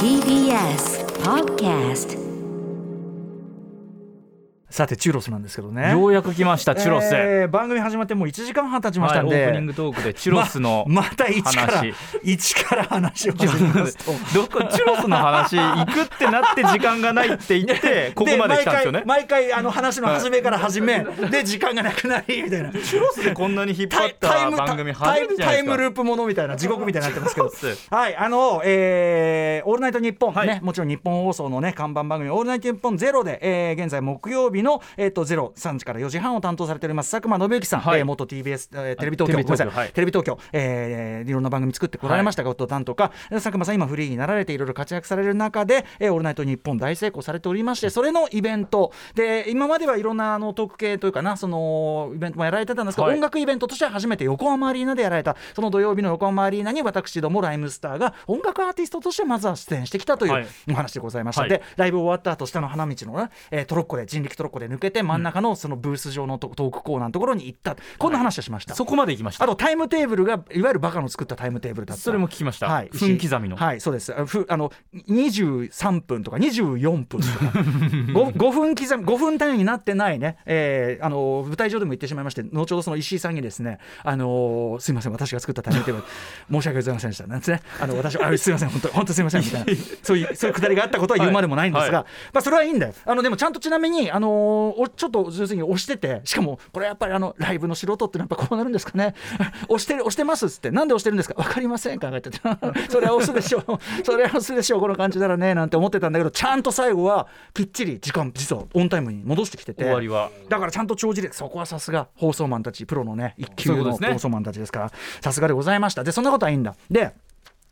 TBS Podcast さてチュロスなんですけどね。ようやく来ましたチュロス、えー番組始まってもう1時間半経ちましたんで、はいオープニングトークでチュロスのままた一から話。一から話を始めますと。どこチュロスの話行くってなって時間がないって言って ここまで来たんですよね。毎回毎回あの話の始めから始めで時間がなくなりみたいな。チュロスでこんなに引っ張っタイタイムた番組タ初イムタイめてじゃないですかムループものみたいな地獄みたいになってますけど。はいあのえーオールナイトニッポン、はい。ねもちろんニッポン放送のね看板番組オールナイトニッポンゼロで、えー現在木曜日のえっ、とゼロ3時から4時半を担当されております佐久間宣行さん、はい。えー元 TBS、えーテレビ東京い。はい。テレビ東京、えーいろんな番組作ってこられましたが、ゴッドタンとか佐久間さん今フリーになられていろいろ活躍される中で、えーオールナイトニッポン大成功されておりましてそれのイベント。で今まではいろんなあのトーク系というかなそのイベントもやられてたんですけど、はい。音楽イベントとしては初めて横浜アリーナでやられた。その土曜日の横浜アリーナに私ども RHYMESTER が音楽アーティストとしてまずは出演してきたというはい。お話でございました、はい。でライブ終わった後下の花道のね、えートロッコで人力トロッコで抜けて真ん中のそのブース上のトトークコーナーのところに行った。こんな話をしました、そこまで行きました。あとタイムテーブルがいわゆるバカの作ったタイムテーブルだった。それも聞きました、はい、分刻みの、はい。そうです。あふあの23分とか24分とか。5, 5分刻み5分単位になってないね、えーあの舞台上でも言ってしまいまして後ほどその石井さんにですねあのすいません私が作ったタイムテーブル。申し訳ございませんでした。なんですね。あの私あすいません本当本当すいませんみたいな。そういうそういうくだりがあったことは言うまでもないんですが、はまあそれはいいんだよ。あのでもちゃんとちなみにあのおちょっと要するに押しててしかもこれやっぱりあのライブの素人ってのはやっぱこうなるんですかね。押してる押してますっつって。なんで押してるんですか？わかりません考えてて。それは押すでしょう。それは押すでしょう。この感じならねなんて思ってたんだけどちゃんと最後はきっちり時間実はオンタイムに戻してきてて。終わりは。だからちゃんと帳尻でそこはさすが放送マンたちプロのね一級の放送マンたちですからさすがでございました。でそんなことはいいんだ。で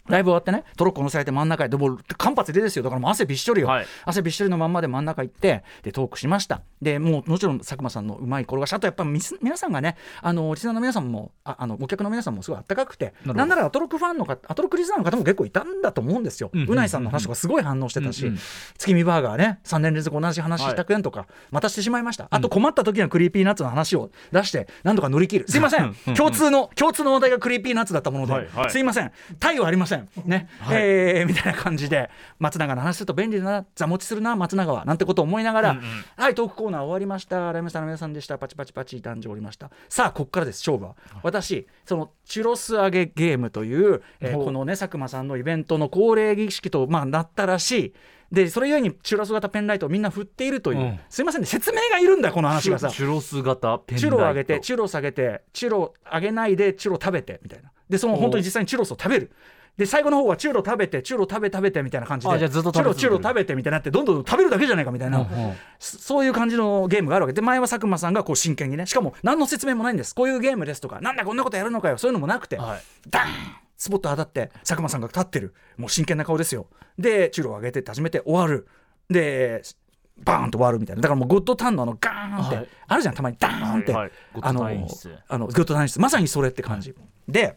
ライブ終わってねトロッコ乗せられて真ん中へでもう間髪でですよ。だからもう汗びっしょりよ、はい。汗びっしょりのまんまで真ん中行ってでトークしました。でもうもちろん佐久間さんのうまい転がし。あとやっぱみす皆さんがねあのリスナーの皆さんもああのお客の皆さんもすごいあったかくてなんならアトロックファンの方アトロックリスナーの方も結構いたんだと思うんですよ、宇内さんの話とかすごい反応してたし、月見バーガーね3年連続同じ話したくんとか、またしてしまいました。あと困った時には Creepy Nuts の話を出してなんとか乗り切る。すいません。うん共通の共通の話題が Creepy Nuts だったもので、すいません。他意はありませんね、はい。えーみたいな感じで松永の話すると便利だな。座持ちするな松永は。なんてことを思いながら、うんうん。はいトークコーナー終わりました。ライムスターの皆さんでした。パチパチパチ誕生おりました。さあこっからです勝負は、私そのチュロス揚げゲームという、えーこのね佐久間さんのイベントの恒例儀式と、まあ、なったらしい。でそれゆえにチュロス型ペンライトをみんな振っているという、うん。すいませんね説明がいるんだこの話がさ。チュロス型ペンライト。チュロを上げてチュロを下げてチュロ上げないでチュロ食べてみたいな。でその本当に実際にチュロスを食べるで最後の方はチュロ食べてチュロ食べ食べてみたいな感じでチュロチュロ食べてみたいになってどんどん食べるだけじゃないかみたいな、うんうん。そそういう感じのゲームがあるわけ。で前は佐久間さんがこう真剣にねしかも何の説明もないんです。こういうゲームですとかなんだこんなことやるのかよそういうのもなくて、はい。ダーン！スポット当たって佐久間さんが立ってる。もう真剣な顔ですよ。でチュロを上げてって始めて終わる。でバーンと終わるみたいな。だからもうゴッドタンのあのガーンって、はい。あるじゃんたまに。ダーンって、はい。はいあのゴッドタン演出。まさにそれって感じ、で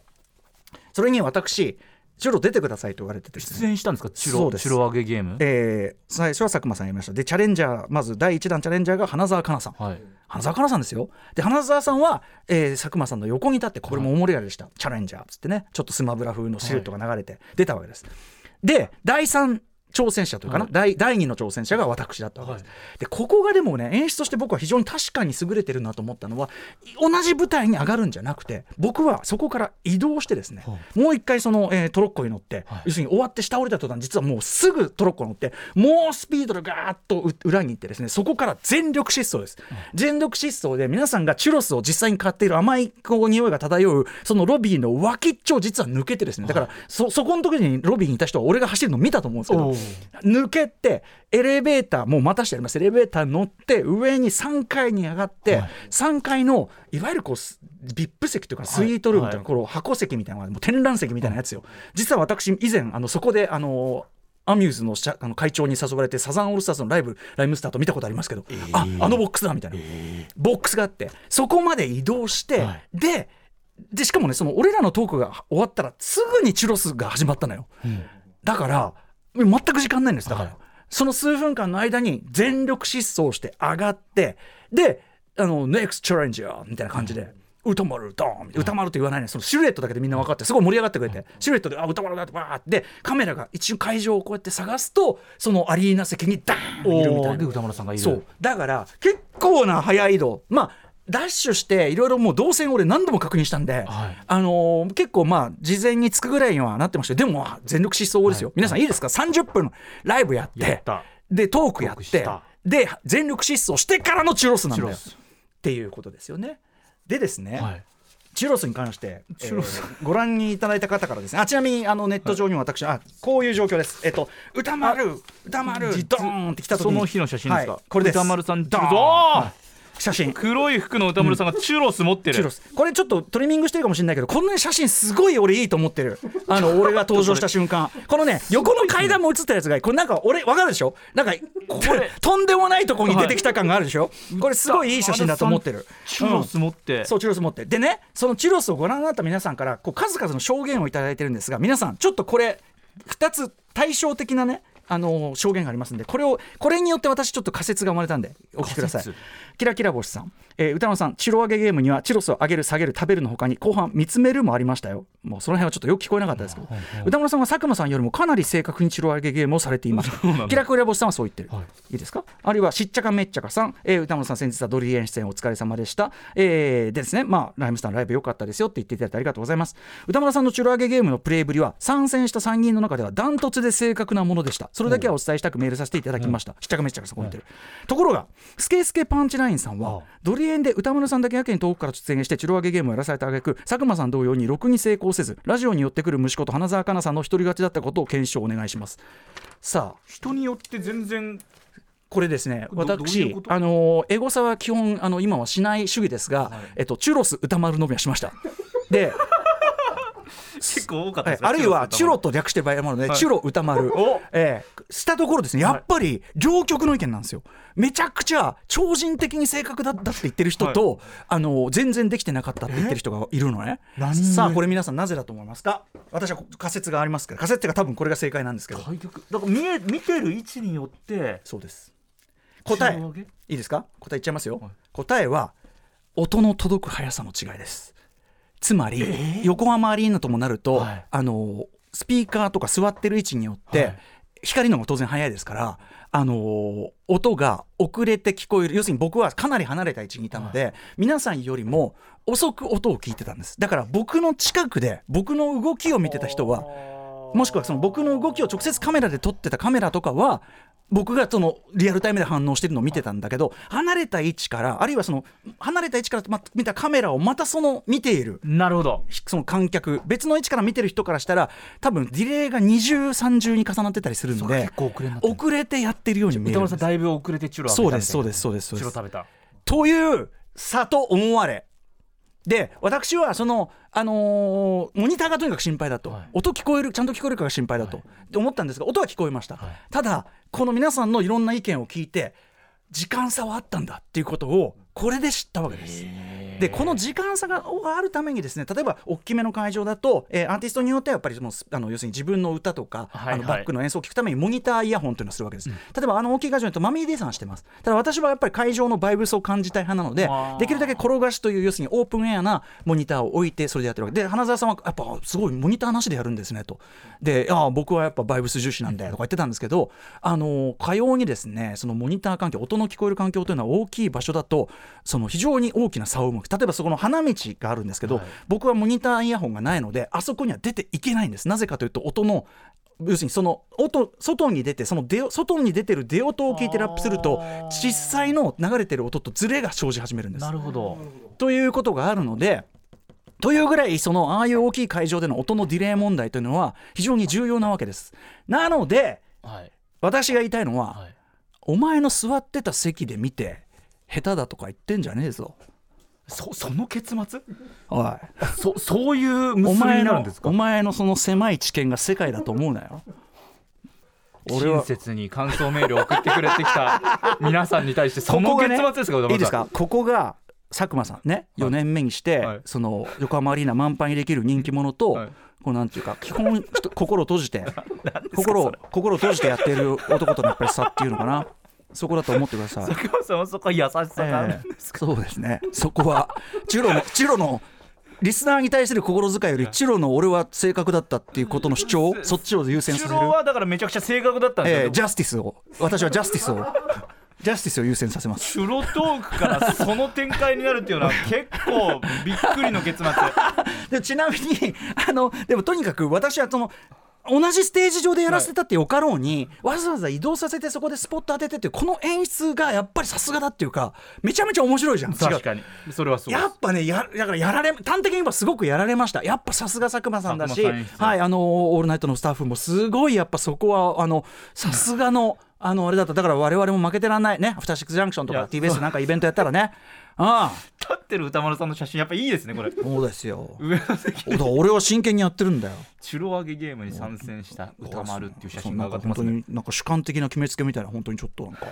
それに私チュロ出てくださいと言われててね。出演したんですか？チュそうです。ロチュロ揚げゲーム？えー最初は佐久間さんやりました。でチャレンジャーまず第1弾チャレンジャーが花澤香菜さん。はい。花澤香菜さんですよ。で花澤さんは、えー佐久間さんの横に立ってこれも大盛り上がりでした、チャレンジャーっつってね。ちょっとスマブラ風のシルエットが流れて出たわけです、で第3挑戦者というかな、はい。第第2の挑戦者が私だったわけです、でここがでもね演出として僕は非常に確かに優れてるなと思ったのは同じ舞台に上がるんじゃなくて僕はそこから移動してですね、はもう一回その、えートロッコに乗って、はい。要するに終わって下降りた途端実はもうすぐトロッコ乗ってもうスピードでガーッとう裏に行ってですねそこから全力疾走です、全力疾走で皆さんがチュロスを実際に買っている甘いこう匂いが漂うそのロビーの脇っちょを実は抜けてですねだからそそこの時にロビーにいた人は俺が走るの見たと思うんですけど抜けてエレベーターもうまたしてあります。エレベーター乗って上に3階に上がって、はい。3階のいわゆるこうス VIP 席というかスイートルームというか、はい。この箱席みたいなもう展覧席みたいなやつよ、実は私以前あのそこであのアミューズの社あの会長に誘われてサザンオールスターズのライブライムスターと見たことありますけど、ああのボックスだみたいな、ボックスがあってそこまで移動して、はい。ででしかもねその俺らのトークが終わったらすぐにチュロスが始まったのよ、だから全く時間ないんです。だから、はい。その数分間の間に全力疾走して上がってであの NEXT Challenger みたいな感じで、歌丸ドーン歌丸と言わないね。そのシルエットだけでみんな分かってすごい盛り上がってくれて。シルエットであ歌丸だってバーって。でカメラが一瞬会場をこうやって探すとそのアリーナ席にダーンいるみたいな。歌丸さんがいる。そう。だから結構な速い移動。まあダッシュしていろいろもう動線俺何度も確認したんで、はい、あのー、結構まあ事前に着くぐらいにはなってました。でも全力疾走ですよ、はい、皆さんいいですか？30分ライブやってでトークやってで全力疾走してからのチュロスなんだよ。っていうことですよね。でですね、はい。チュロスに関して、えー、ご覧にいただいた方からですね。あちなみにあのネット上にも私、はい、あこういう状況です。えっと歌丸歌丸ドーンって来た時に。その日の写真ですか、はい、これです。歌丸さんドーン写真。黒い服の歌丸さんがチュロス持ってる、チュロス。これちょっとトリミングしてるかもしれないけどこの写真すごい俺いいと思ってる。あの 俺が登場した瞬間。このね横の階段も写ったやつがこれなんか俺わかるでしょ？なんかこれ。とんでもないとこに出てきた感があるでしょ、これすごいいい写真だと思ってる。チュロス持って、うん、そうチュロス持ってでねそのチュロスをご覧になった皆さんからこう数々の証言を頂いてるんですが皆さんちょっとこれ2つ対照的なねあの証言がありますんでこれをこれによって私ちょっと仮説が生まれたんでお聞きください。キラキラ星さん、えー、歌野さんチロ揚げゲームにはチロスを上げる下げる食べるのほかに後半見つめるもありましたよ。もうその辺はちょっとよく聞こえなかったですけど、歌村さんは佐久間さんよりもかなり正確にチロ揚げゲームをされています。キラキラ星さんはそう言ってる、はい、いいですか？あるいはしっちゃかめっちゃかさん、えー、歌村さん先日はドリエン出演お疲れ様でした、えー、でですねまあライムスターのライブ良かったですよって言っていただいてありがとうございます。歌村さんのチロ揚げゲームのプレイぶりは参戦した参議院の中ではダントツで正確なものでしたそれだけはお伝えしたくメールさせていただきました、しっちゃかめっちゃかさんこう言ってる、ところがスケスケパンチラインさんはドリエンで歌村さんだけやけに遠くから出演してチロ揚げゲームをやらされた挙句佐久間さん同様にろくに成功せずラジオに寄ってくる息子と花澤香菜さんの一人勝ちだったことを検証お願いします。さあ人によって全然これですね。私あのエゴサは基本あの今はしない主義ですが、はい、えっと、チュロス歌丸のみはしました。で結構多かったです、ね、あるいはチュロと略して場合もあるので、はい、チュロ歌丸、えー、したところですねやっぱり両極の意見なんですよ。めちゃくちゃ超人的に正確だったって言ってる人と、はい、あの全然できてなかったって言ってる人がいるのね。さあこれ皆さんなぜだと思いますか？私は仮説がありますから仮説が多分これが正解なんですけど。だから見え見てる位置によってそうです。答え。いいですか？答え言っちゃいますよ、はい、答えは音の届く速さの違いですつまり、えー、横浜アリーナともなると、はい、あのスピーカーとか座ってる位置によって、はい、光の方が当然速いですからあの音が遅れて聞こえる。要するに僕はかなり離れた位置にいたので、はい、皆さんよりも遅く音を聞いてたんです。だから僕の近くで僕の動きを見てた人はもしくはその僕の動きを直接カメラで撮ってたカメラとかは僕がそのリアルタイムで反応してるのを見てたんだけど離れた位置からあるいはその離れた位置から見たカメラをまたその見ている。なるほど。その観客別の位置から見てる人からしたら多分ディレイが二重三重に重なってたりするので遅れてやってるように見えるだいぶ遅れてチュロそうですそうですそうです。チュロ食べた。という差と思われで私はその、あのー、モニターがとにかく心配だと、はい、音聞こえるちゃんと聞こえるかが心配だと、はい、思ったんですが音は聞こえました、はい、ただこの皆さんのいろんな意見を聞いて時間差はあったんだっていうことをこれで知ったわけです。でこの時間差があるためにですね例えば大きめの会場だと、えー、アーティストによってはやっぱりそのあの要するに自分の歌とか、はいはい、あのバックの演奏を聴くためにモニターイヤホンというのをするわけです、うん、例えばあの大きい会場だとマミーディさんしてます。ただ私はやっぱり会場のバイブスを感じたい派なのでできるだけ転がしという要するにオープンエアなモニターを置いてそれでやってるわけで花澤さんはやっぱすごいモニターなしでやるんですねと。であ僕はやっぱバイブス重視なんだよとか言ってたんですけどあのかようにですねそのモニター環境音の聞こえる環境というのは大きい場所だとその非常に大きな差を生む例えばそこの花道があるんですけど、はい、僕はモニターイヤホンがないのであそこには出ていけないんですなぜかというと音の要するにその音外に出てその出外に出てる出音を聞いてラップすると実際の流れてる音とズレが生じ始めるんです。なるほどということがあるのでというぐらいそのああいう大きい会場での音のディレイ問題というのは非常に重要なわけです。なので、はい、私が言いたいのは、はい、お前の座ってた席で見て下手だとか言ってんじゃねえぞ。そその結末？おい。そそういう結びになるんですか？お前のその狭い知見が世界だと思うなよ。親切に感想メールを送ってくれてきた 皆さんに対してその結末ですか、ね、いいですか？ここが佐久間さんね4年目にして、はい、その横浜アリーナ満帆にできる人気者と、はい、こうなんていうか基本心を閉じて 心心を閉じてやっている男とのやっぱり差っていうのかなそこだと思ってください。佐久間さんはそこは優しさがあるんですか、そうですね。そこはチュロのチュロのリスナーに対する心遣いよりチュロの俺は正確だったっていうことの主張そっちを優先させる。チュロはだからめちゃくちゃ正確だったんですよ、えージャスティスを。私はジャスティスを。ジャスティスを優先させます。チュロトークからその展開になるっていうのは結構びっくりの結末。でちなみにあのでもとにかく私はその同じステージ上でやらせてたってよかろうに、わざわざ移動させてそこでスポット当ててってこの演出がやっぱりさすがだっていうかめちゃめちゃ面白いじゃん。確かに。それはそうやっぱねやだからやられ端的に言えばすごくやられました。やっぱさすが佐久間さんだしはいあのオールナイトのスタッフもすごいやっぱそこはあのさすがの あのあれだった。だから我々も負けてらんない。ね。アフターシックスジャンクションとか TBS なんかイベントやったらね。あ立ってる歌丸さんの写真やっぱいいですねこれ。あそうですよ。俺は真剣にやってるんだよチュロ上げゲームに参戦した歌丸っていう写真が上がってますね。なんか本当になんか主観的な決めつけみたいな本当にちょっと。なんか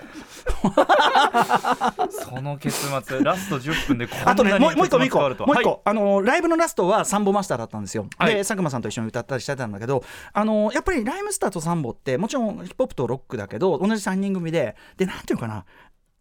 その結末ラスト10分でこんあとねなにもう一個もう一個もう一個、はい。あのライブのラストはサンボマスターだったんですよ、はい。で佐久間さんと一緒に歌ったりしてたんだけどあのやっぱりライムスターとサンボってもちろんヒップホップとロックだけど同じ3人組ででなんていうのかな。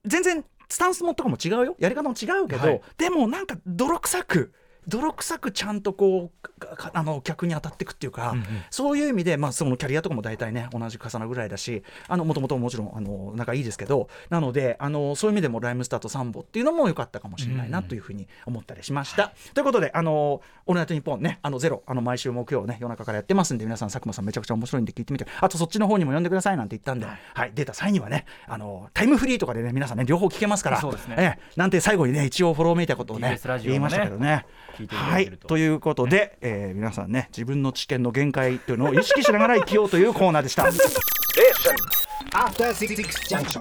全然スタンスもとかも違うよ。やり方も違うけど、はい。でもなんか泥臭く泥臭くちゃんとこうあの客に当たっていくっていうか、うんうん。そういう意味で、まあ、そのキャリアとかも大体ね同じ重なるぐらいだしもともともちろんあの仲いいですけどなのであのそういう意味でもライムスターとサンボっていうのも良かったかもしれないなというふうに思ったりしました。ということで「あのオールナイトニッポンね」あのゼロあの毎週木曜ね夜中からやってますんで皆さん佐久間さんめちゃくちゃ面白いんで聞いてみてあとそっちの方にも呼んでくださいなんて言ったんで、はい、出た際にはねあのタイムフリーとかでね皆さんね両方聞けますからそうですね。ええなんて最後にね一応フォローめいたことをねね。言いましたけどね。聞いていただはいけるとということで、えー皆さんね自分の知見の限界というのを意識しながら生きようというコーナーでした。Junction.